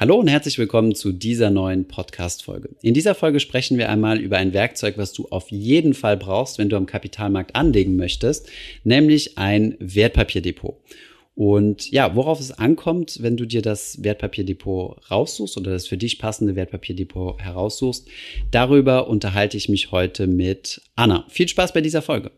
Hallo und herzlich willkommen zu dieser neuen Podcast-Folge. In dieser Folge sprechen wir einmal über ein Werkzeug, was du auf jeden Fall brauchst, wenn du am Kapitalmarkt anlegen möchtest, nämlich ein Wertpapierdepot. Und ja, worauf es ankommt, wenn du dir das Wertpapierdepot raussuchst oder das für dich passende Wertpapierdepot heraussuchst, darüber unterhalte ich mich heute mit Anna. Viel Spaß bei dieser Folge.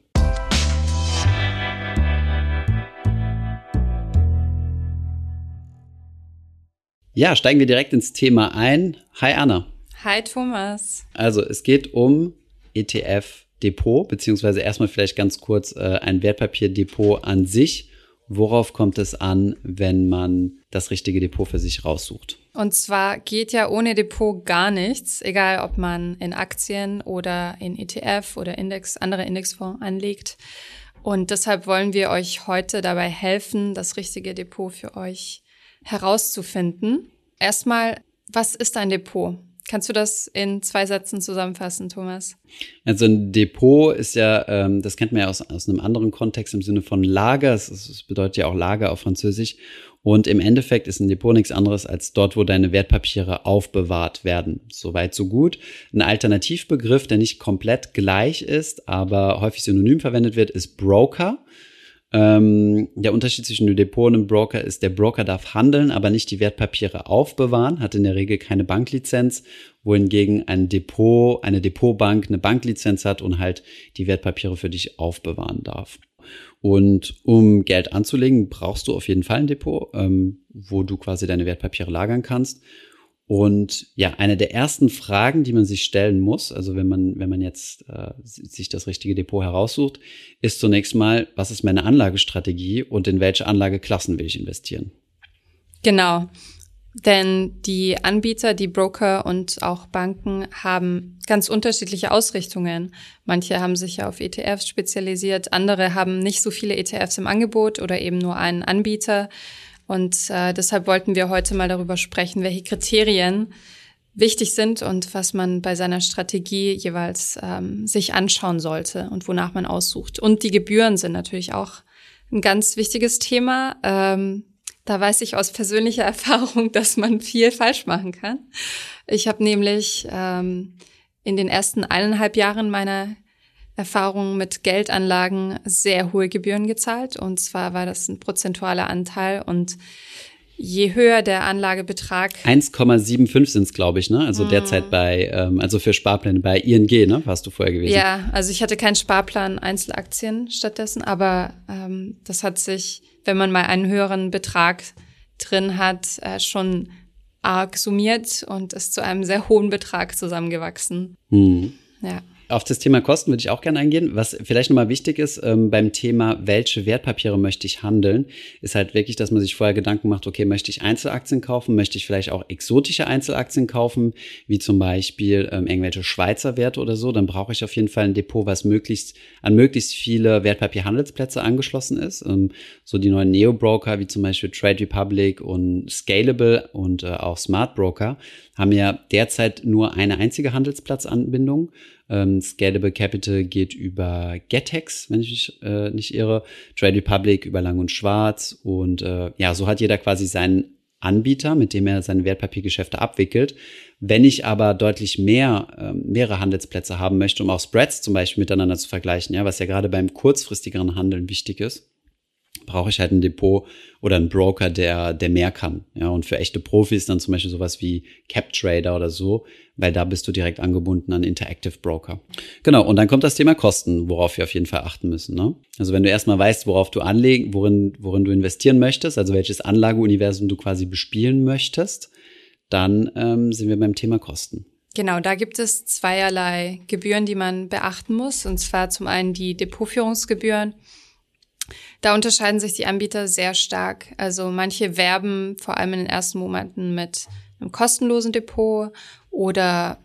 Ja, steigen wir direkt ins Thema ein. Hi Anna. Hi Thomas. Also es geht um ETF-Depot, beziehungsweise erstmal vielleicht ganz kurz äh, ein Wertpapierdepot an sich. Worauf kommt es an, wenn man das richtige Depot für sich raussucht? Und zwar geht ja ohne Depot gar nichts, egal ob man in Aktien oder in ETF oder Index, andere Indexfonds anlegt. Und deshalb wollen wir euch heute dabei helfen, das richtige Depot für euch herauszufinden. Erstmal, was ist ein Depot? Kannst du das in zwei Sätzen zusammenfassen, Thomas? Also ein Depot ist ja, ähm, das kennt man ja aus, aus einem anderen Kontext im Sinne von Lager. Es, bedeutet ja auch Lager auf Französisch. Und im Endeffekt ist ein Depot nichts anderes als dort, wo deine Wertpapiere aufbewahrt werden. Soweit, so gut. Ein Alternativbegriff, der nicht komplett gleich ist, aber häufig synonym verwendet wird, ist Broker. Ähm, der Unterschied zwischen dem Depot und einem Broker ist, der Broker darf handeln, aber nicht die Wertpapiere aufbewahren, hat in der Regel keine Banklizenz, wohingegen ein Depot, eine Depotbank eine Banklizenz hat und halt die Wertpapiere für dich aufbewahren darf. Und um Geld anzulegen, brauchst du auf jeden Fall ein Depot, ähm, wo du quasi deine Wertpapiere lagern kannst. Und ja, eine der ersten Fragen, die man sich stellen muss, also wenn man, wenn man jetzt äh, sich das richtige Depot heraussucht, ist zunächst mal, was ist meine Anlagestrategie und in welche Anlageklassen will ich investieren? Genau. Denn die Anbieter, die Broker und auch Banken haben ganz unterschiedliche Ausrichtungen. Manche haben sich ja auf ETFs spezialisiert, andere haben nicht so viele ETFs im Angebot oder eben nur einen Anbieter. Und äh, deshalb wollten wir heute mal darüber sprechen, welche Kriterien wichtig sind und was man bei seiner Strategie jeweils ähm, sich anschauen sollte und wonach man aussucht. Und die Gebühren sind natürlich auch ein ganz wichtiges Thema. Ähm, da weiß ich aus persönlicher Erfahrung, dass man viel falsch machen kann. Ich habe nämlich ähm, in den ersten eineinhalb Jahren meiner Erfahrungen mit Geldanlagen sehr hohe Gebühren gezahlt. Und zwar war das ein prozentualer Anteil und je höher der Anlagebetrag. 1,75 sind es, glaube ich, ne? Also mm. derzeit bei, ähm, also für Sparpläne bei ING, ne? Warst du vorher gewesen? Ja, also ich hatte keinen Sparplan Einzelaktien stattdessen, aber ähm, das hat sich, wenn man mal einen höheren Betrag drin hat, äh, schon arg summiert und ist zu einem sehr hohen Betrag zusammengewachsen. Mhm. Ja. Auf das Thema Kosten würde ich auch gerne eingehen. Was vielleicht nochmal wichtig ist ähm, beim Thema, welche Wertpapiere möchte ich handeln, ist halt wirklich, dass man sich vorher Gedanken macht, okay, möchte ich Einzelaktien kaufen, möchte ich vielleicht auch exotische Einzelaktien kaufen, wie zum Beispiel ähm, irgendwelche Schweizer Werte oder so, dann brauche ich auf jeden Fall ein Depot, was möglichst an möglichst viele Wertpapierhandelsplätze angeschlossen ist. Ähm, so die neuen Neo-Broker, wie zum Beispiel Trade Republic und Scalable und äh, auch Smart Broker, haben ja derzeit nur eine einzige Handelsplatzanbindung. Ähm, Scalable Capital geht über Getex, wenn ich mich äh, nicht irre. Trade Republic über Lang und Schwarz. Und äh, ja, so hat jeder quasi seinen Anbieter, mit dem er seine Wertpapiergeschäfte abwickelt. Wenn ich aber deutlich mehr, äh, mehrere Handelsplätze haben möchte, um auch Spreads zum Beispiel miteinander zu vergleichen, ja, was ja gerade beim kurzfristigeren Handeln wichtig ist, brauche ich halt ein Depot oder einen Broker, der, der mehr kann. Ja, und für echte Profis dann zum Beispiel sowas wie CapTrader oder so, weil da bist du direkt angebunden an Interactive Broker. Genau. Und dann kommt das Thema Kosten, worauf wir auf jeden Fall achten müssen. Ne? Also wenn du erstmal weißt, worauf du anlegen, worin, worin du investieren möchtest, also welches Anlageuniversum du quasi bespielen möchtest, dann ähm, sind wir beim Thema Kosten. Genau, da gibt es zweierlei Gebühren, die man beachten muss. Und zwar zum einen die Depotführungsgebühren da unterscheiden sich die Anbieter sehr stark. Also manche werben vor allem in den ersten Monaten mit einem kostenlosen Depot oder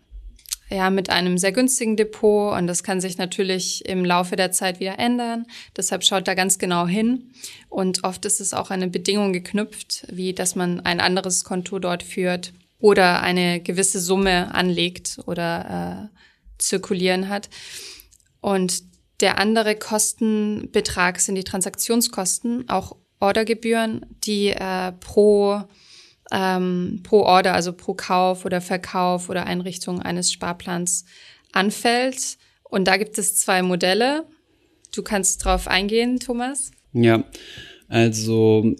ja, mit einem sehr günstigen Depot und das kann sich natürlich im Laufe der Zeit wieder ändern. Deshalb schaut da ganz genau hin. Und oft ist es auch eine Bedingung geknüpft, wie dass man ein anderes Konto dort führt oder eine gewisse Summe anlegt oder äh, zirkulieren hat. Und der andere Kostenbetrag sind die Transaktionskosten, auch Ordergebühren, die äh, pro ähm, pro Order, also pro Kauf oder Verkauf oder Einrichtung eines Sparplans anfällt. Und da gibt es zwei Modelle. Du kannst drauf eingehen, Thomas. Ja, also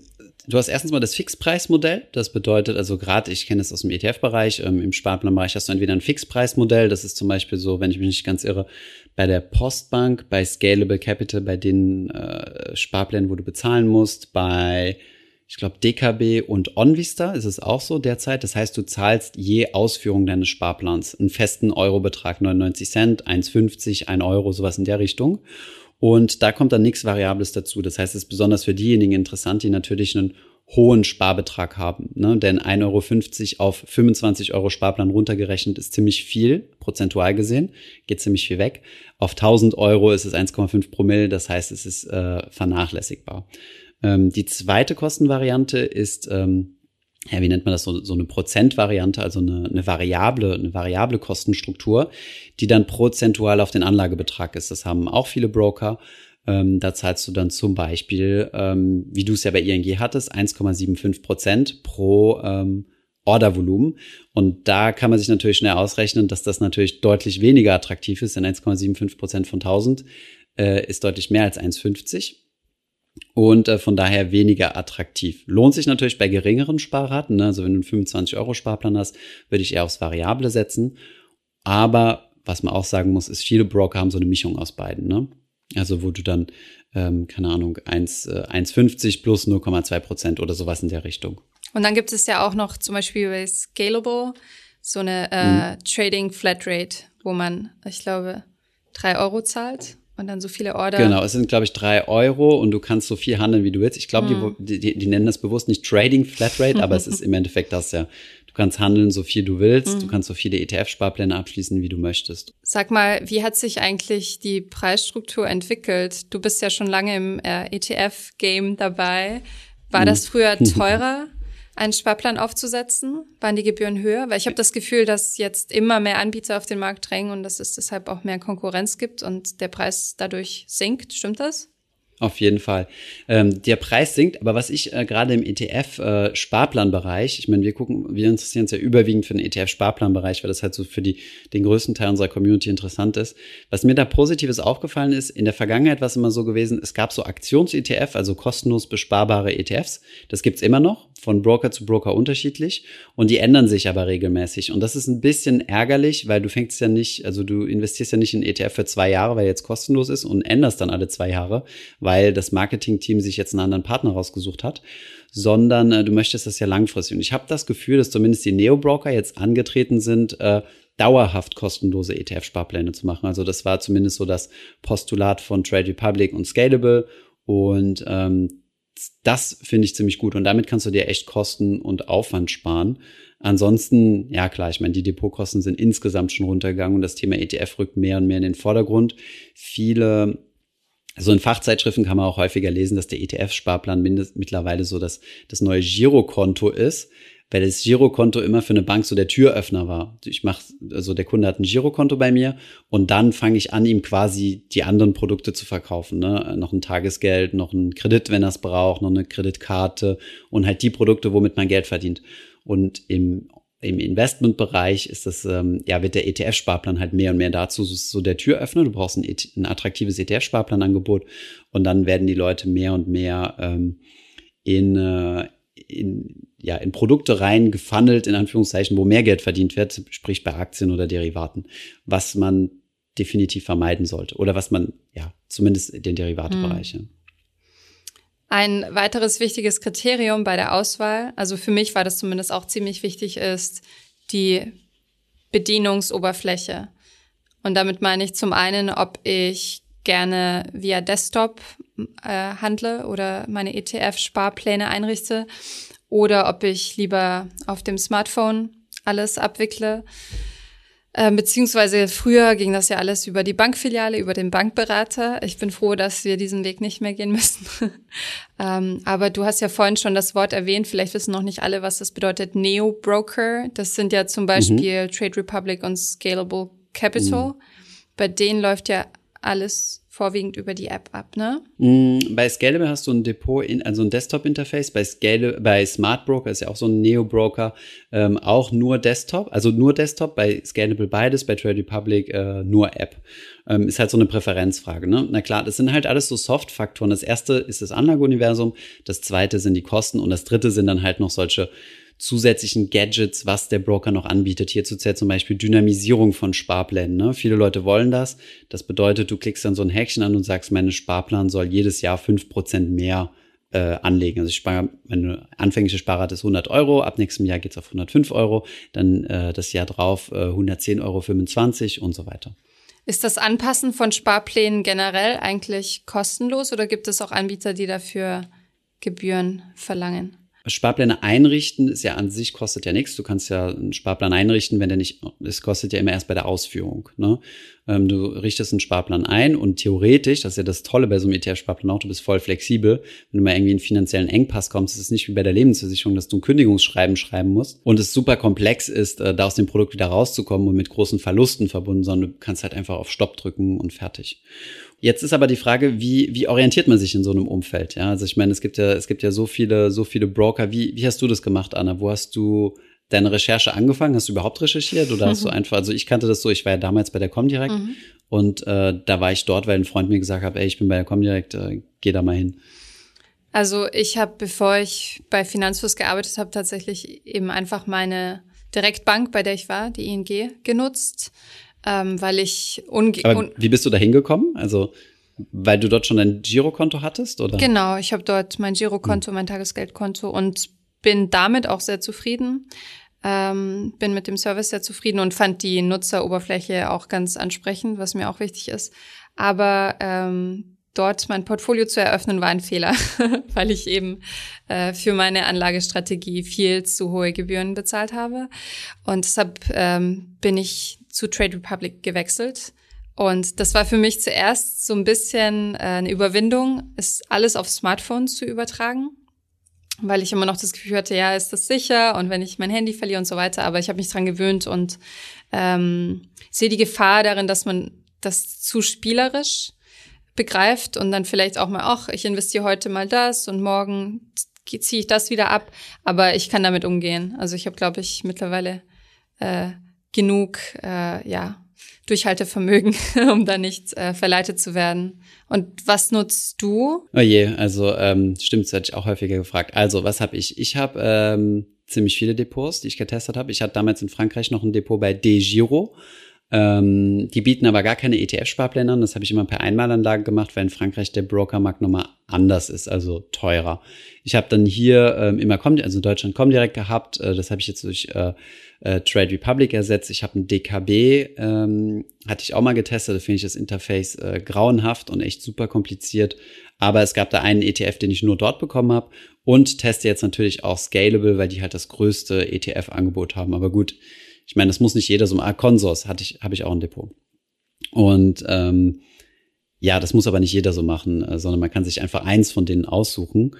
du hast erstens mal das Fixpreismodell. Das bedeutet also gerade, ich kenne es aus dem ETF-Bereich, ähm, im Sparplanbereich hast du entweder ein Fixpreismodell. Das ist zum Beispiel so, wenn ich mich nicht ganz irre, bei der Postbank, bei Scalable Capital, bei den äh, Sparplänen, wo du bezahlen musst, bei ich glaube, DKB und OnVista ist es auch so derzeit. Das heißt, du zahlst je Ausführung deines Sparplans einen festen Eurobetrag, 99 Cent, 1,50, 1 Euro, sowas in der Richtung. Und da kommt dann nichts Variables dazu. Das heißt, es ist besonders für diejenigen interessant, die natürlich einen hohen Sparbetrag haben. Ne? Denn 1,50 Euro auf 25 Euro Sparplan runtergerechnet ist ziemlich viel, prozentual gesehen, geht ziemlich viel weg. Auf 1000 Euro ist es 1,5 Promille, das heißt, es ist äh, vernachlässigbar. Ähm, die zweite Kostenvariante ist, ähm, ja, wie nennt man das, so, so eine Prozentvariante, also eine, eine variable, eine variable Kostenstruktur, die dann prozentual auf den Anlagebetrag ist. Das haben auch viele Broker. Ähm, da zahlst du dann zum Beispiel, ähm, wie du es ja bei ING hattest, 1,75 Prozent pro ähm, Ordervolumen. Und da kann man sich natürlich schnell ausrechnen, dass das natürlich deutlich weniger attraktiv ist, denn 1,75 Prozent von 1000 äh, ist deutlich mehr als 1,50 und äh, von daher weniger attraktiv. Lohnt sich natürlich bei geringeren Sparraten. Ne? Also wenn du einen 25 Euro Sparplan hast, würde ich eher aufs Variable setzen. Aber was man auch sagen muss, ist, viele Broker haben so eine Mischung aus beiden. Ne? Also wo du dann, ähm, keine Ahnung, 1, äh, 1,50 plus 0,2 Prozent oder sowas in der Richtung. Und dann gibt es ja auch noch zum Beispiel bei Scalable so eine äh, mhm. Trading Flatrate, wo man, ich glaube, drei Euro zahlt und dann so viele Order. Genau, es sind, glaube ich, drei Euro und du kannst so viel handeln, wie du willst. Ich glaube, mhm. die, die, die nennen das bewusst nicht Trading Flatrate, aber es ist im Endeffekt das ja. Du kannst handeln, so viel du willst. Mhm. Du kannst so viele ETF-Sparpläne abschließen, wie du möchtest. Sag mal, wie hat sich eigentlich die Preisstruktur entwickelt? Du bist ja schon lange im äh, ETF-Game dabei. War mhm. das früher teurer? einen Sparplan aufzusetzen? Waren die Gebühren höher? Weil ich habe das Gefühl, dass jetzt immer mehr Anbieter auf den Markt drängen und dass es deshalb auch mehr Konkurrenz gibt und der Preis dadurch sinkt. Stimmt das? Auf jeden Fall. Ähm, der Preis sinkt, aber was ich äh, gerade im ETF-Sparplanbereich, äh, ich meine, wir gucken, wir interessieren uns ja überwiegend für den ETF-Sparplanbereich, weil das halt so für die, den größten Teil unserer Community interessant ist. Was mir da Positives aufgefallen ist, in der Vergangenheit war es immer so gewesen, es gab so Aktions-ETF, also kostenlos besparbare ETFs. Das gibt's immer noch, von Broker zu Broker unterschiedlich und die ändern sich aber regelmäßig. Und das ist ein bisschen ärgerlich, weil du fängst ja nicht, also du investierst ja nicht in ETF für zwei Jahre, weil jetzt kostenlos ist und änderst dann alle zwei Jahre weil das Marketing-Team sich jetzt einen anderen Partner rausgesucht hat, sondern äh, du möchtest das ja langfristig. Und ich habe das Gefühl, dass zumindest die Neo-Broker jetzt angetreten sind, äh, dauerhaft kostenlose ETF-Sparpläne zu machen. Also das war zumindest so das Postulat von Trade Republic und Scalable. Und ähm, das finde ich ziemlich gut. Und damit kannst du dir echt Kosten und Aufwand sparen. Ansonsten, ja klar, ich meine, die Depotkosten sind insgesamt schon runtergegangen und das Thema ETF rückt mehr und mehr in den Vordergrund. Viele so in Fachzeitschriften kann man auch häufiger lesen, dass der ETF-Sparplan mittlerweile so das, das neue Girokonto ist, weil das Girokonto immer für eine Bank so der Türöffner war. Ich mach, also der Kunde hat ein Girokonto bei mir und dann fange ich an, ihm quasi die anderen Produkte zu verkaufen. Ne? Noch ein Tagesgeld, noch ein Kredit, wenn er es braucht, noch eine Kreditkarte und halt die Produkte, womit man Geld verdient. Und im im Investmentbereich ist das, ähm, ja, wird der ETF-Sparplan halt mehr und mehr dazu so der Türöffner. Du brauchst ein, e ein attraktives ETF-Sparplanangebot und dann werden die Leute mehr und mehr ähm, in, äh, in, ja, in Produkte rein gefunnelt, in Anführungszeichen, wo mehr Geld verdient wird, sprich bei Aktien oder Derivaten, was man definitiv vermeiden sollte oder was man, ja, zumindest den Derivatebereich. Hm. Ein weiteres wichtiges Kriterium bei der Auswahl, also für mich war das zumindest auch ziemlich wichtig, ist die Bedienungsoberfläche. Und damit meine ich zum einen, ob ich gerne via Desktop äh, handle oder meine ETF-Sparpläne einrichte oder ob ich lieber auf dem Smartphone alles abwickle. Ähm, beziehungsweise früher ging das ja alles über die Bankfiliale, über den Bankberater. Ich bin froh, dass wir diesen Weg nicht mehr gehen müssen. ähm, aber du hast ja vorhin schon das Wort erwähnt. Vielleicht wissen noch nicht alle, was das bedeutet. Neo-Broker. Das sind ja zum Beispiel mhm. Trade Republic und Scalable Capital. Mhm. Bei denen läuft ja alles vorwiegend über die App ab, ne? Mm, bei Scalable hast du ein Depot, in, also ein Desktop-Interface. Bei, bei Smart Broker ist ja auch so ein Neo-Broker, ähm, auch nur Desktop, also nur Desktop, bei Scalable beides, bei Trade Republic äh, nur App. Ähm, ist halt so eine Präferenzfrage, ne? Na klar, das sind halt alles so Soft-Faktoren. Das erste ist das Anlageuniversum, das zweite sind die Kosten und das dritte sind dann halt noch solche zusätzlichen Gadgets, was der Broker noch anbietet. Hierzu zählt zum Beispiel Dynamisierung von Sparplänen. Ne? Viele Leute wollen das. Das bedeutet, du klickst dann so ein Häkchen an und sagst, mein Sparplan soll jedes Jahr fünf Prozent mehr äh, anlegen. Also ich spare, meine anfängliche Sparrate ist 100 Euro, ab nächstem Jahr geht's auf 105 Euro, dann äh, das Jahr drauf äh, 110 Euro 25 und so weiter. Ist das Anpassen von Sparplänen generell eigentlich kostenlos oder gibt es auch Anbieter, die dafür Gebühren verlangen? Sparpläne einrichten ist ja an sich kostet ja nichts. Du kannst ja einen Sparplan einrichten, wenn der nicht, es kostet ja immer erst bei der Ausführung. Ne? Ähm, du richtest einen Sparplan ein und theoretisch, das ist ja das Tolle bei so einem ETF-Sparplan auch, du bist voll flexibel. Wenn du mal irgendwie in finanziellen Engpass kommst, ist es nicht wie bei der Lebensversicherung, dass du ein Kündigungsschreiben schreiben musst und es super komplex ist, äh, da aus dem Produkt wieder rauszukommen und mit großen Verlusten verbunden, sondern du kannst halt einfach auf Stopp drücken und fertig. Jetzt ist aber die Frage, wie, wie orientiert man sich in so einem Umfeld? Ja, also ich meine, es gibt ja, es gibt ja so viele, so viele Broker. Wie, wie hast du das gemacht, Anna? Wo hast du deine Recherche angefangen? Hast du überhaupt recherchiert oder hast du einfach, also ich kannte das so, ich war ja damals bei der Comdirect mhm. und äh, da war ich dort, weil ein Freund mir gesagt hat, ey, ich bin bei der Comdirect, äh, geh da mal hin. Also ich habe, bevor ich bei Finanzfluss gearbeitet habe, tatsächlich eben einfach meine Direktbank, bei der ich war, die ING, genutzt ähm, weil ich unge Aber wie bist du da hingekommen? Also weil du dort schon ein Girokonto hattest, oder? Genau, ich habe dort mein Girokonto, hm. mein Tagesgeldkonto und bin damit auch sehr zufrieden. Ähm, bin mit dem Service sehr zufrieden und fand die Nutzeroberfläche auch ganz ansprechend, was mir auch wichtig ist. Aber ähm, dort mein Portfolio zu eröffnen war ein Fehler, weil ich eben äh, für meine Anlagestrategie viel zu hohe Gebühren bezahlt habe. Und deshalb ähm, bin ich zu Trade Republic gewechselt. Und das war für mich zuerst so ein bisschen äh, eine Überwindung, ist alles auf Smartphones zu übertragen, weil ich immer noch das Gefühl hatte, ja, ist das sicher und wenn ich mein Handy verliere und so weiter. Aber ich habe mich dran gewöhnt und ähm, sehe die Gefahr darin, dass man das zu spielerisch begreift und dann vielleicht auch mal, ach, ich investiere heute mal das und morgen ziehe ich das wieder ab. Aber ich kann damit umgehen. Also ich habe, glaube ich, mittlerweile äh, genug, äh, ja, Durchhaltevermögen, um da nicht äh, verleitet zu werden. Und was nutzt du? Oh je, also ähm, stimmt, das hätte ich auch häufiger gefragt. Also, was habe ich? Ich habe ähm, ziemlich viele Depots, die ich getestet habe. Ich hatte damals in Frankreich noch ein Depot bei DeGiro. Ähm, die bieten aber gar keine ETF-Sparpläne an. Das habe ich immer per Einmalanlage gemacht, weil in Frankreich der Brokermarkt nochmal anders ist, also teurer. Ich habe dann hier ähm, immer Com also in Deutschland Comdirect gehabt. Äh, das habe ich jetzt durch äh, äh, Trade Republic ersetzt. Ich habe ein DKB, ähm, hatte ich auch mal getestet. Da finde ich das Interface äh, grauenhaft und echt super kompliziert. Aber es gab da einen ETF, den ich nur dort bekommen habe und teste jetzt natürlich auch Scalable, weil die halt das größte ETF-Angebot haben. Aber gut, ich meine, das muss nicht jeder so. Ah, Consors hatte ich, habe ich auch ein Depot. Und ähm, ja, das muss aber nicht jeder so machen, äh, sondern man kann sich einfach eins von denen aussuchen.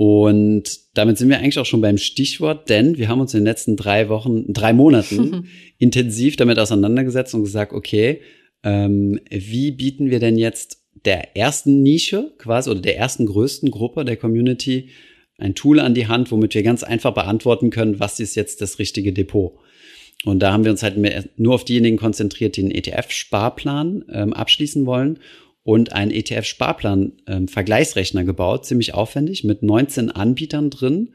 Und damit sind wir eigentlich auch schon beim Stichwort, denn wir haben uns in den letzten drei Wochen, drei Monaten intensiv damit auseinandergesetzt und gesagt, okay, ähm, wie bieten wir denn jetzt der ersten Nische quasi oder der ersten größten Gruppe der Community ein Tool an die Hand, womit wir ganz einfach beantworten können, was ist jetzt das richtige Depot. Und da haben wir uns halt nur auf diejenigen konzentriert, die einen ETF-Sparplan ähm, abschließen wollen und einen ETF-Sparplan-Vergleichsrechner ähm, gebaut, ziemlich aufwendig, mit 19 Anbietern drin,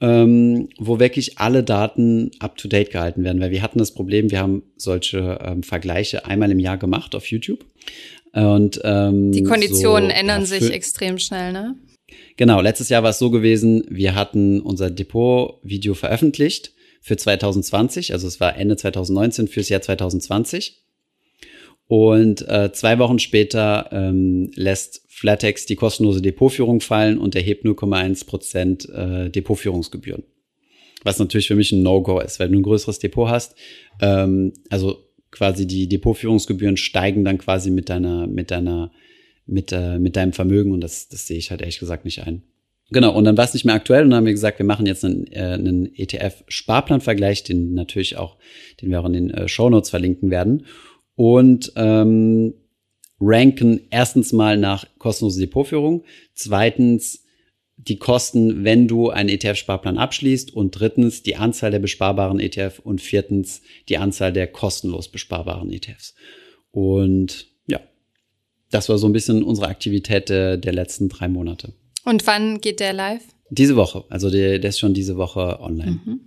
ähm, wo wirklich alle Daten up-to-date gehalten werden. Weil wir hatten das Problem, wir haben solche ähm, Vergleiche einmal im Jahr gemacht auf YouTube. Und, ähm, Die Konditionen so, ändern ja, sich extrem schnell, ne? Genau, letztes Jahr war es so gewesen, wir hatten unser Depot-Video veröffentlicht für 2020, also es war Ende 2019 fürs Jahr 2020. Und äh, zwei Wochen später ähm, lässt Flatex die kostenlose Depotführung fallen und erhebt 0,1 Prozent äh, Depotführungsgebühren. Was natürlich für mich ein No-Go ist, weil du ein größeres Depot hast. Ähm, also quasi die Depotführungsgebühren steigen dann quasi mit deiner, mit deiner, mit, äh, mit deinem Vermögen und das, das sehe ich halt ehrlich gesagt nicht ein. Genau, und dann war es nicht mehr aktuell und dann haben wir gesagt, wir machen jetzt einen, äh, einen ETF-Sparplanvergleich, den natürlich auch, den wir auch in den äh, Show Notes verlinken werden. Und ähm, ranken erstens mal nach kostenloser Depotführung, zweitens die Kosten, wenn du einen ETF-Sparplan abschließt und drittens die Anzahl der besparbaren ETF und viertens die Anzahl der kostenlos besparbaren ETFs. Und ja, das war so ein bisschen unsere Aktivität der, der letzten drei Monate. Und wann geht der live? Diese Woche, also der, der ist schon diese Woche online. Mhm.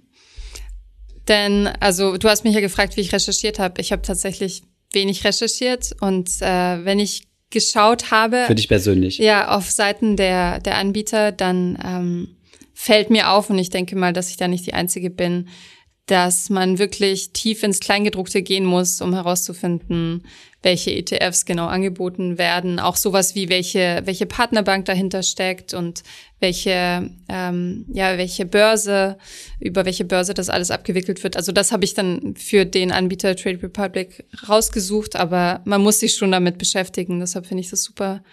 Denn, also du hast mich ja gefragt, wie ich recherchiert habe. Ich habe tatsächlich wenig recherchiert und äh, wenn ich geschaut habe. Für dich persönlich. Ja, auf Seiten der, der Anbieter, dann ähm, fällt mir auf, und ich denke mal, dass ich da nicht die Einzige bin, dass man wirklich tief ins Kleingedruckte gehen muss, um herauszufinden, welche ETFs genau angeboten werden. Auch sowas wie welche, welche Partnerbank dahinter steckt und welche, ähm, ja, welche Börse, über welche Börse das alles abgewickelt wird. Also das habe ich dann für den Anbieter Trade Republic rausgesucht, aber man muss sich schon damit beschäftigen. Deshalb finde ich das super,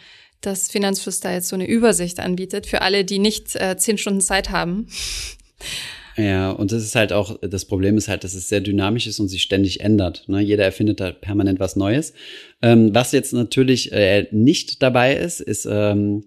dass Finanzfluss da jetzt so eine Übersicht anbietet für alle, die nicht äh, zehn Stunden Zeit haben. Ja, und das ist halt auch, das Problem ist halt, dass es sehr dynamisch ist und sich ständig ändert. Ne? Jeder erfindet da permanent was Neues. Ähm, was jetzt natürlich äh, nicht dabei ist, ist, ähm,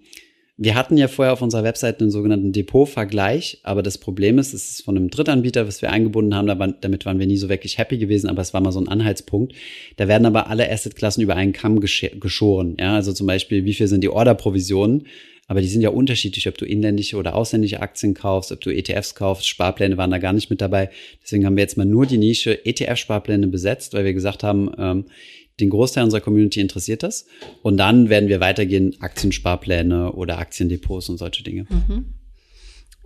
wir hatten ja vorher auf unserer Webseite einen sogenannten Depot-Vergleich, aber das Problem ist, es ist von einem Drittanbieter, was wir eingebunden haben, damit waren wir nie so wirklich happy gewesen, aber es war mal so ein Anhaltspunkt. Da werden aber alle Assetklassen über einen Kamm geschoren. Ja, also zum Beispiel, wie viel sind die Order-Provisionen? Aber die sind ja unterschiedlich, ob du inländische oder ausländische Aktien kaufst, ob du ETFs kaufst. Sparpläne waren da gar nicht mit dabei. Deswegen haben wir jetzt mal nur die Nische ETF-Sparpläne besetzt, weil wir gesagt haben, ähm, den Großteil unserer Community interessiert das. Und dann werden wir weitergehen, Aktiensparpläne oder Aktiendepots und solche Dinge. Mhm.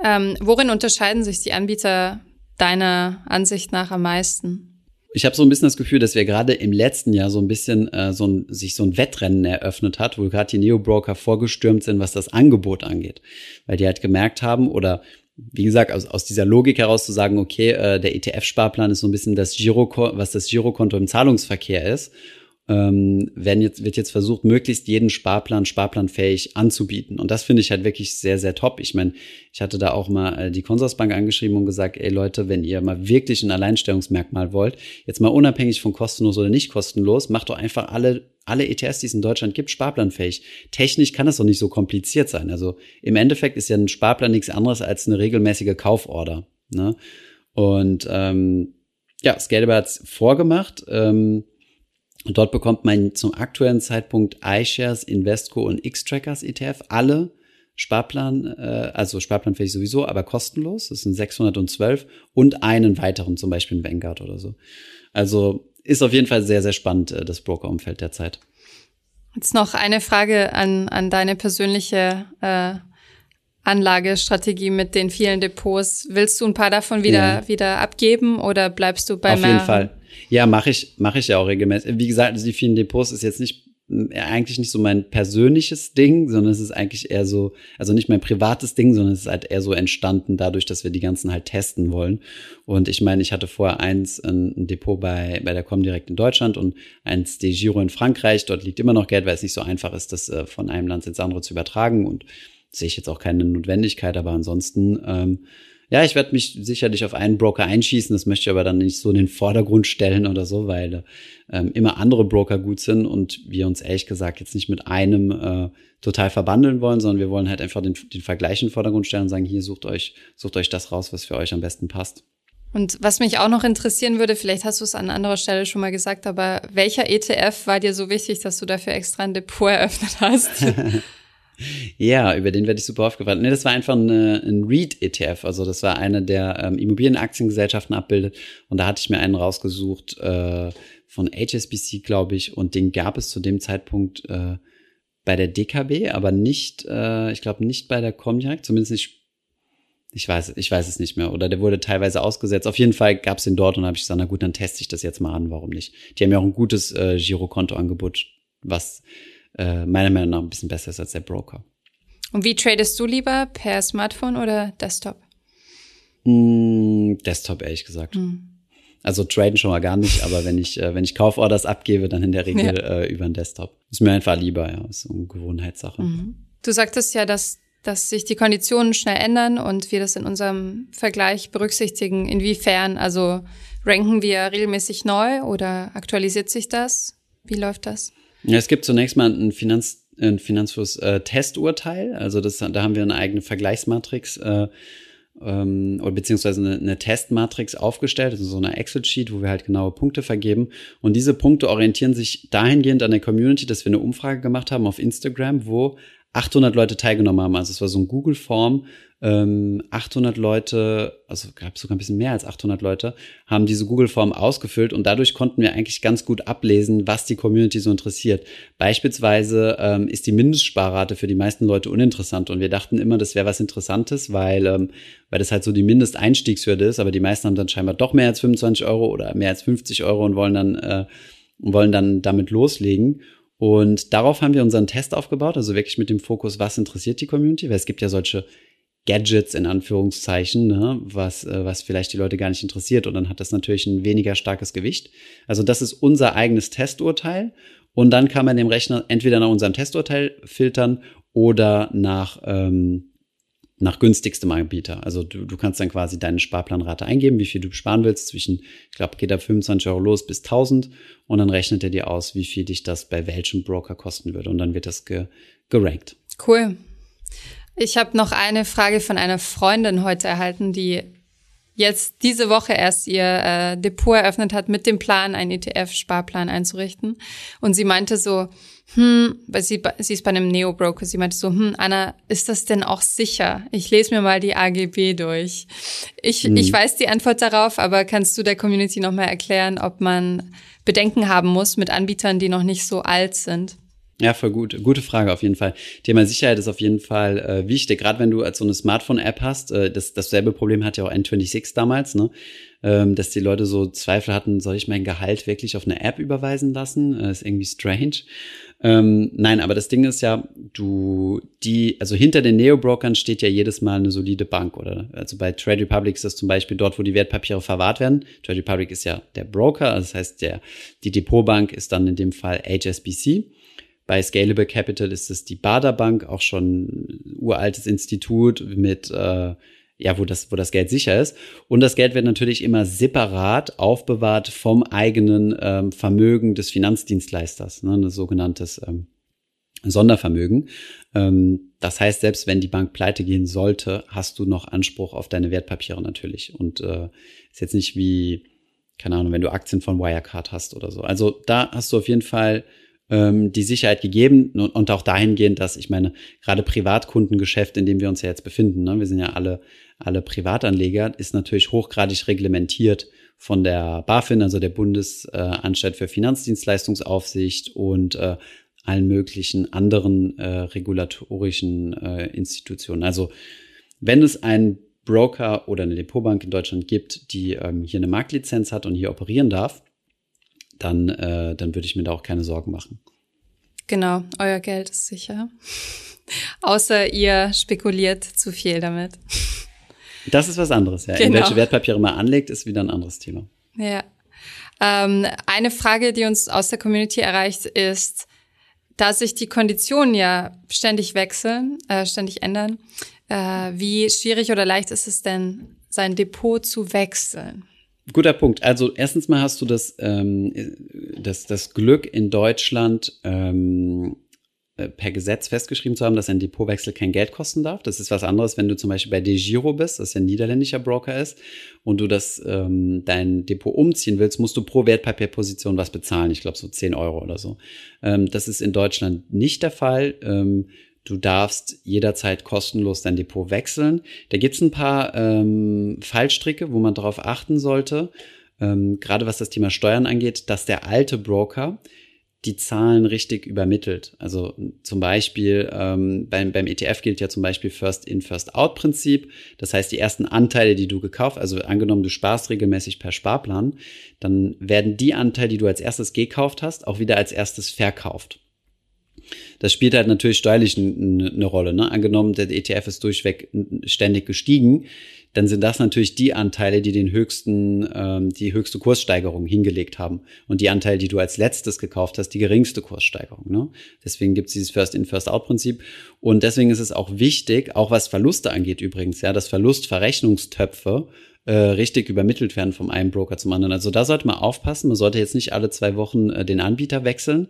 Ähm, worin unterscheiden sich die Anbieter deiner Ansicht nach am meisten? Ich habe so ein bisschen das Gefühl, dass wir gerade im letzten Jahr so ein bisschen äh, so ein, sich so ein Wettrennen eröffnet hat, wo gerade die Neo-Broker vorgestürmt sind, was das Angebot angeht. Weil die halt gemerkt haben oder wie gesagt, aus, aus dieser Logik heraus zu sagen, okay, äh, der ETF-Sparplan ist so ein bisschen das Giro, was das Girokonto im Zahlungsverkehr ist ähm, werden jetzt, wird jetzt versucht, möglichst jeden Sparplan sparplanfähig anzubieten. Und das finde ich halt wirklich sehr, sehr top. Ich meine, ich hatte da auch mal äh, die Consorsbank angeschrieben und gesagt, ey Leute, wenn ihr mal wirklich ein Alleinstellungsmerkmal wollt, jetzt mal unabhängig von kostenlos oder nicht kostenlos, macht doch einfach alle alle ETS, die es in Deutschland gibt, sparplanfähig. Technisch kann das doch nicht so kompliziert sein. Also im Endeffekt ist ja ein Sparplan nichts anderes als eine regelmäßige Kauforder. Ne? Und ähm, ja, Scalable hat es vorgemacht. Ähm, und dort bekommt man zum aktuellen Zeitpunkt iShares, Investco und X-Trackers ETF alle Sparplan, äh, also sparplanfähig sowieso, aber kostenlos. Das sind 612 und einen weiteren, zum Beispiel in Vanguard oder so. Also ist auf jeden Fall sehr, sehr spannend, äh, das Brokerumfeld derzeit. Jetzt noch eine Frage an, an deine persönliche äh, Anlagestrategie mit den vielen Depots. Willst du ein paar davon wieder, ja. wieder abgeben oder bleibst du bei Auf jeden Fall. Ja, mache ich, mache ich ja auch regelmäßig. Wie gesagt, also die vielen Depots ist jetzt nicht eigentlich nicht so mein persönliches Ding, sondern es ist eigentlich eher so, also nicht mein privates Ding, sondern es ist halt eher so entstanden dadurch, dass wir die ganzen halt testen wollen. Und ich meine, ich hatte vorher eins, ein, Depot bei, bei der Comdirect in Deutschland und eins De Giro in Frankreich. Dort liegt immer noch Geld, weil es nicht so einfach ist, das äh, von einem Land ins andere zu übertragen und sehe ich jetzt auch keine Notwendigkeit, aber ansonsten ähm, ja, ich werde mich sicherlich auf einen Broker einschießen, das möchte ich aber dann nicht so in den Vordergrund stellen oder so, weil ähm, immer andere Broker gut sind und wir uns ehrlich gesagt jetzt nicht mit einem äh, total verbandeln wollen, sondern wir wollen halt einfach den, den Vergleich in den Vordergrund stellen und sagen, hier sucht euch, sucht euch das raus, was für euch am besten passt. Und was mich auch noch interessieren würde, vielleicht hast du es an anderer Stelle schon mal gesagt, aber welcher ETF war dir so wichtig, dass du dafür extra ein Depot eröffnet hast? Ja, über den werde ich super aufgefallen. Nee, das war einfach eine, ein REIT-ETF. Also das war eine der ähm, Immobilienaktiengesellschaften abbildet. Und da hatte ich mir einen rausgesucht äh, von HSBC, glaube ich. Und den gab es zu dem Zeitpunkt äh, bei der DKB, aber nicht, äh, ich glaube nicht bei der Comdirect, zumindest nicht ich weiß, ich weiß es nicht mehr. Oder der wurde teilweise ausgesetzt. Auf jeden Fall gab es den dort und habe ich gesagt, na gut, dann teste ich das jetzt mal an, warum nicht. Die haben ja auch ein gutes äh, Girokonto-Angebot, was äh, meiner Meinung nach ein bisschen besser ist als der Broker. Und wie tradest du lieber? Per Smartphone oder Desktop? Mm, Desktop, ehrlich gesagt. Mm. Also traden schon mal gar nicht, aber wenn ich, äh, wenn ich Kauforders abgebe, dann in der Regel ja. äh, über den Desktop. Ist mir einfach lieber, ja. Ist so eine Gewohnheitssache. Mhm. Du sagtest ja, dass, dass sich die Konditionen schnell ändern und wir das in unserem Vergleich berücksichtigen. Inwiefern? Also ranken wir regelmäßig neu oder aktualisiert sich das? Wie läuft das? Ja, es gibt zunächst mal ein Finanz, ein Finanzfluss-Testurteil. Äh, also das, da haben wir eine eigene Vergleichsmatrix äh, ähm, oder beziehungsweise eine, eine Testmatrix aufgestellt, also so eine Excel-Sheet, wo wir halt genaue Punkte vergeben. Und diese Punkte orientieren sich dahingehend an der Community, dass wir eine Umfrage gemacht haben auf Instagram, wo 800 Leute teilgenommen haben. Also es war so ein Google-Form. Ähm, 800 Leute, also gab sogar ein bisschen mehr als 800 Leute, haben diese Google-Form ausgefüllt und dadurch konnten wir eigentlich ganz gut ablesen, was die Community so interessiert. Beispielsweise ähm, ist die Mindestsparrate für die meisten Leute uninteressant und wir dachten immer, das wäre was Interessantes, weil, ähm, weil das halt so die Mindesteinstiegshürde ist, aber die meisten haben dann scheinbar doch mehr als 25 Euro oder mehr als 50 Euro und wollen dann, äh, wollen dann damit loslegen. Und darauf haben wir unseren Test aufgebaut, also wirklich mit dem Fokus, was interessiert die Community, weil es gibt ja solche Gadgets in Anführungszeichen, ne, was, äh, was vielleicht die Leute gar nicht interessiert. Und dann hat das natürlich ein weniger starkes Gewicht. Also das ist unser eigenes Testurteil. Und dann kann man dem Rechner entweder nach unserem Testurteil filtern oder nach ähm, nach günstigstem Anbieter. Also du, du kannst dann quasi deine Sparplanrate eingeben, wie viel du sparen willst, zwischen, ich glaube, geht da 25 Euro los bis 1000 und dann rechnet er dir aus, wie viel dich das bei welchem Broker kosten würde und dann wird das ge gerankt. Cool. Ich habe noch eine Frage von einer Freundin heute erhalten, die jetzt diese Woche erst ihr äh, Depot eröffnet hat mit dem Plan, einen ETF-Sparplan einzurichten. Und sie meinte so, hm, weil sie, sie ist bei einem Neo-Broker, sie meinte so, hm, Anna, ist das denn auch sicher? Ich lese mir mal die AGB durch. Ich, hm. ich weiß die Antwort darauf, aber kannst du der Community nochmal erklären, ob man Bedenken haben muss mit Anbietern, die noch nicht so alt sind? Ja, voll gut. Gute Frage auf jeden Fall. Thema Sicherheit ist auf jeden Fall äh, wichtig. Gerade wenn du als so eine Smartphone-App hast, äh, das, dasselbe Problem hat ja auch N26 damals, ne? Ähm, dass die Leute so Zweifel hatten, soll ich mein Gehalt wirklich auf eine App überweisen lassen? Äh, ist irgendwie strange. Ähm, nein, aber das Ding ist ja, du, die, also hinter den Neo-Brokern steht ja jedes Mal eine solide Bank, oder? Also bei Trade Republic ist das zum Beispiel dort, wo die Wertpapiere verwahrt werden. Trade Republic ist ja der Broker, also das heißt, der, die Depotbank ist dann in dem Fall HSBC. Bei Scalable Capital ist es die Bader Bank, auch schon uraltes Institut mit äh, ja, wo das, wo das Geld sicher ist. Und das Geld wird natürlich immer separat aufbewahrt vom eigenen ähm, Vermögen des Finanzdienstleisters, ne, ein sogenanntes ähm, Sondervermögen. Ähm, das heißt, selbst wenn die Bank pleite gehen sollte, hast du noch Anspruch auf deine Wertpapiere natürlich. Und äh, ist jetzt nicht wie, keine Ahnung, wenn du Aktien von Wirecard hast oder so. Also da hast du auf jeden Fall ähm, die Sicherheit gegeben und, und auch dahingehend, dass ich meine, gerade Privatkundengeschäft, in dem wir uns ja jetzt befinden, ne, wir sind ja alle, alle Privatanleger, ist natürlich hochgradig reglementiert von der BaFin, also der Bundesanstalt für Finanzdienstleistungsaufsicht und äh, allen möglichen anderen äh, regulatorischen äh, Institutionen. Also wenn es einen Broker oder eine Depotbank in Deutschland gibt, die ähm, hier eine Marktlizenz hat und hier operieren darf, dann, äh, dann würde ich mir da auch keine Sorgen machen. Genau, euer Geld ist sicher. Außer ihr spekuliert zu viel damit. Das ist was anderes, ja. Genau. In welche Wertpapiere man anlegt, ist wieder ein anderes Thema. Ja. Ähm, eine Frage, die uns aus der Community erreicht, ist, da sich die Konditionen ja ständig wechseln, äh, ständig ändern, äh, wie schwierig oder leicht ist es denn, sein Depot zu wechseln? Guter Punkt. Also erstens mal hast du das, ähm, das, das Glück in Deutschland ähm, äh, per Gesetz festgeschrieben zu haben, dass ein Depotwechsel kein Geld kosten darf. Das ist was anderes, wenn du zum Beispiel bei DeGiro bist, das ja ein niederländischer Broker ist, und du das ähm, dein Depot umziehen willst, musst du pro Wertpapierposition was bezahlen. Ich glaube so 10 Euro oder so. Ähm, das ist in Deutschland nicht der Fall. Ähm, Du darfst jederzeit kostenlos dein Depot wechseln. Da gibt's ein paar ähm, Fallstricke, wo man darauf achten sollte, ähm, gerade was das Thema Steuern angeht, dass der alte Broker die Zahlen richtig übermittelt. Also zum Beispiel ähm, beim, beim ETF gilt ja zum Beispiel First in, First out Prinzip. Das heißt, die ersten Anteile, die du gekauft, also angenommen, du sparst regelmäßig per Sparplan, dann werden die Anteile, die du als erstes gekauft hast, auch wieder als erstes verkauft. Das spielt halt natürlich steuerlich eine Rolle. Ne? Angenommen, der ETF ist durchweg ständig gestiegen, dann sind das natürlich die Anteile, die den höchsten, ähm, die höchste Kurssteigerung hingelegt haben. Und die Anteile, die du als letztes gekauft hast, die geringste Kurssteigerung. Ne? Deswegen gibt es dieses First-in, First-out-Prinzip. Und deswegen ist es auch wichtig, auch was Verluste angeht übrigens, ja, dass Verlustverrechnungstöpfe äh, richtig übermittelt werden vom einen Broker zum anderen. Also da sollte man aufpassen. Man sollte jetzt nicht alle zwei Wochen äh, den Anbieter wechseln.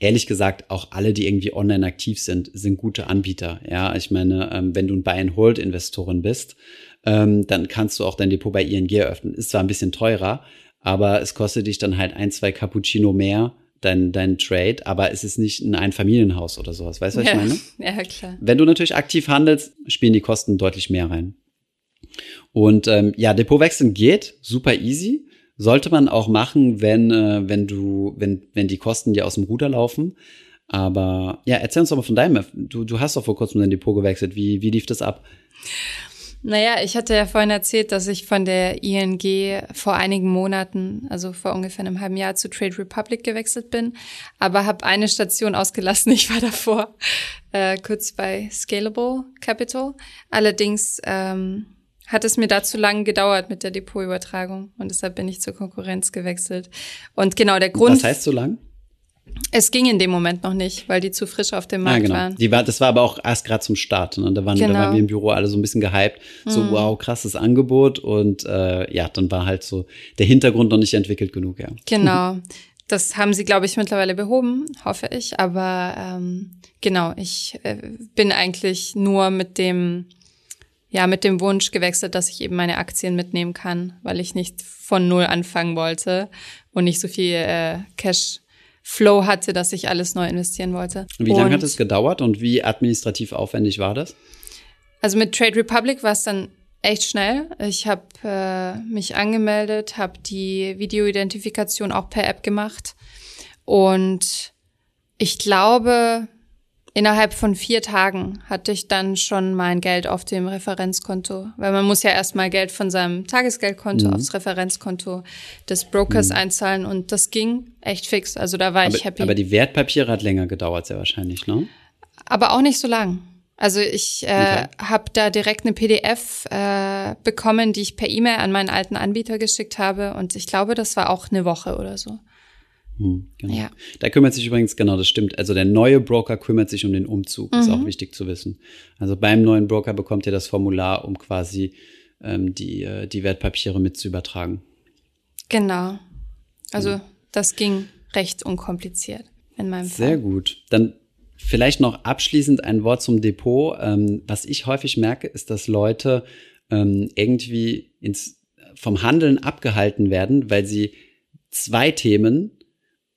Ehrlich gesagt, auch alle, die irgendwie online aktiv sind, sind gute Anbieter. Ja, ich meine, ähm, wenn du ein Buy-and-Hold-Investorin bist, ähm, dann kannst du auch dein Depot bei ING eröffnen. Ist zwar ein bisschen teurer, aber es kostet dich dann halt ein, zwei Cappuccino mehr, dein, dein Trade, aber es ist nicht ein Einfamilienhaus oder sowas. Weißt du, was ja. ich meine? Ja, klar. Wenn du natürlich aktiv handelst, spielen die Kosten deutlich mehr rein. Und ähm, ja, Depot wechseln geht, super easy. Sollte man auch machen, wenn, äh, wenn du, wenn, wenn die Kosten dir aus dem Ruder laufen. Aber ja, erzähl uns doch mal von deinem. Du, du hast doch vor kurzem dein Depot gewechselt. Wie, wie lief das ab? Naja, ich hatte ja vorhin erzählt, dass ich von der ING vor einigen Monaten, also vor ungefähr einem halben Jahr, zu Trade Republic gewechselt bin, aber habe eine Station ausgelassen. Ich war davor äh, kurz bei Scalable Capital. Allerdings ähm, hat es mir da zu lange gedauert mit der Depotübertragung und deshalb bin ich zur Konkurrenz gewechselt. Und genau der Grund. Was heißt so lang? Es ging in dem Moment noch nicht, weil die zu frisch auf dem Markt ja, genau. waren. Die war, das war aber auch erst gerade zum Start. Ne? Da, waren, genau. da waren wir im Büro alle so ein bisschen gehypt. So, mhm. wow, krasses Angebot. Und äh, ja, dann war halt so der Hintergrund noch nicht entwickelt genug, ja. Genau. Das haben sie, glaube ich, mittlerweile behoben, hoffe ich. Aber ähm, genau, ich äh, bin eigentlich nur mit dem ja, mit dem Wunsch gewechselt, dass ich eben meine Aktien mitnehmen kann, weil ich nicht von null anfangen wollte und nicht so viel äh, Cash Flow hatte, dass ich alles neu investieren wollte. Wie lange hat es gedauert und wie administrativ aufwendig war das? Also mit Trade Republic war es dann echt schnell. Ich habe äh, mich angemeldet, habe die Videoidentifikation auch per App gemacht und ich glaube, Innerhalb von vier Tagen hatte ich dann schon mein Geld auf dem Referenzkonto, weil man muss ja erstmal Geld von seinem Tagesgeldkonto mhm. aufs Referenzkonto des Brokers mhm. einzahlen und das ging echt fix. Also da war aber, ich happy. Aber die Wertpapiere hat länger gedauert, sehr wahrscheinlich, ne? Aber auch nicht so lang. Also ich äh, okay. habe da direkt eine PDF äh, bekommen, die ich per E-Mail an meinen alten Anbieter geschickt habe und ich glaube, das war auch eine Woche oder so. Hm, genau. Ja. Da kümmert sich übrigens, genau, das stimmt. Also der neue Broker kümmert sich um den Umzug, mhm. ist auch wichtig zu wissen. Also beim neuen Broker bekommt ihr das Formular, um quasi ähm, die, äh, die Wertpapiere mit zu übertragen. Genau. Also ja. das ging recht unkompliziert in meinem Fall. Sehr gut. Dann vielleicht noch abschließend ein Wort zum Depot. Ähm, was ich häufig merke, ist, dass Leute ähm, irgendwie ins, vom Handeln abgehalten werden, weil sie zwei Themen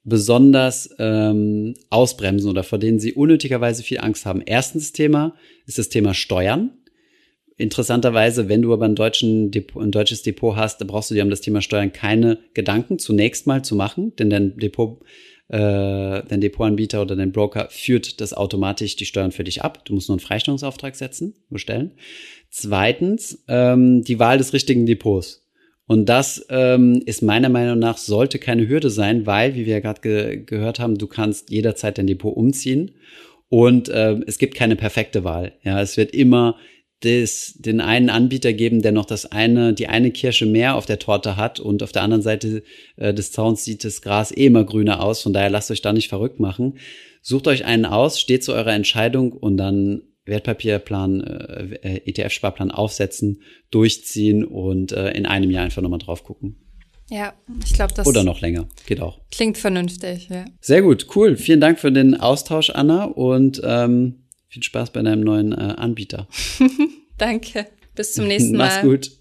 besonders ähm, ausbremsen oder vor denen sie unnötigerweise viel Angst haben. Erstens Thema ist das Thema Steuern. Interessanterweise, wenn du aber ein, Depot, ein deutsches Depot hast, da brauchst du dir um das Thema Steuern keine Gedanken zunächst mal zu machen, denn dein Depot, äh, dein Depotanbieter oder dein Broker führt das automatisch die Steuern für dich ab. Du musst nur einen Freistellungsauftrag setzen, bestellen. Zweitens, ähm, die Wahl des richtigen Depots. Und das ähm, ist meiner Meinung nach sollte keine Hürde sein, weil, wie wir ja gerade ge gehört haben, du kannst jederzeit dein Depot umziehen und äh, es gibt keine perfekte Wahl. Ja, es wird immer des, den einen Anbieter geben, der noch das eine, die eine Kirsche mehr auf der Torte hat und auf der anderen Seite äh, des Zauns sieht das Gras eh immer grüner aus. Von daher lasst euch da nicht verrückt machen. Sucht euch einen aus, steht zu eurer Entscheidung und dann Wertpapierplan, äh, ETF-Sparplan aufsetzen, durchziehen und äh, in einem Jahr einfach nochmal drauf gucken. Ja, ich glaube, das. Oder noch länger, geht auch. Klingt vernünftig, ja. Sehr gut, cool. Vielen Dank für den Austausch, Anna, und ähm, viel Spaß bei deinem neuen äh, Anbieter. Danke. Bis zum nächsten Mal. Mach's gut.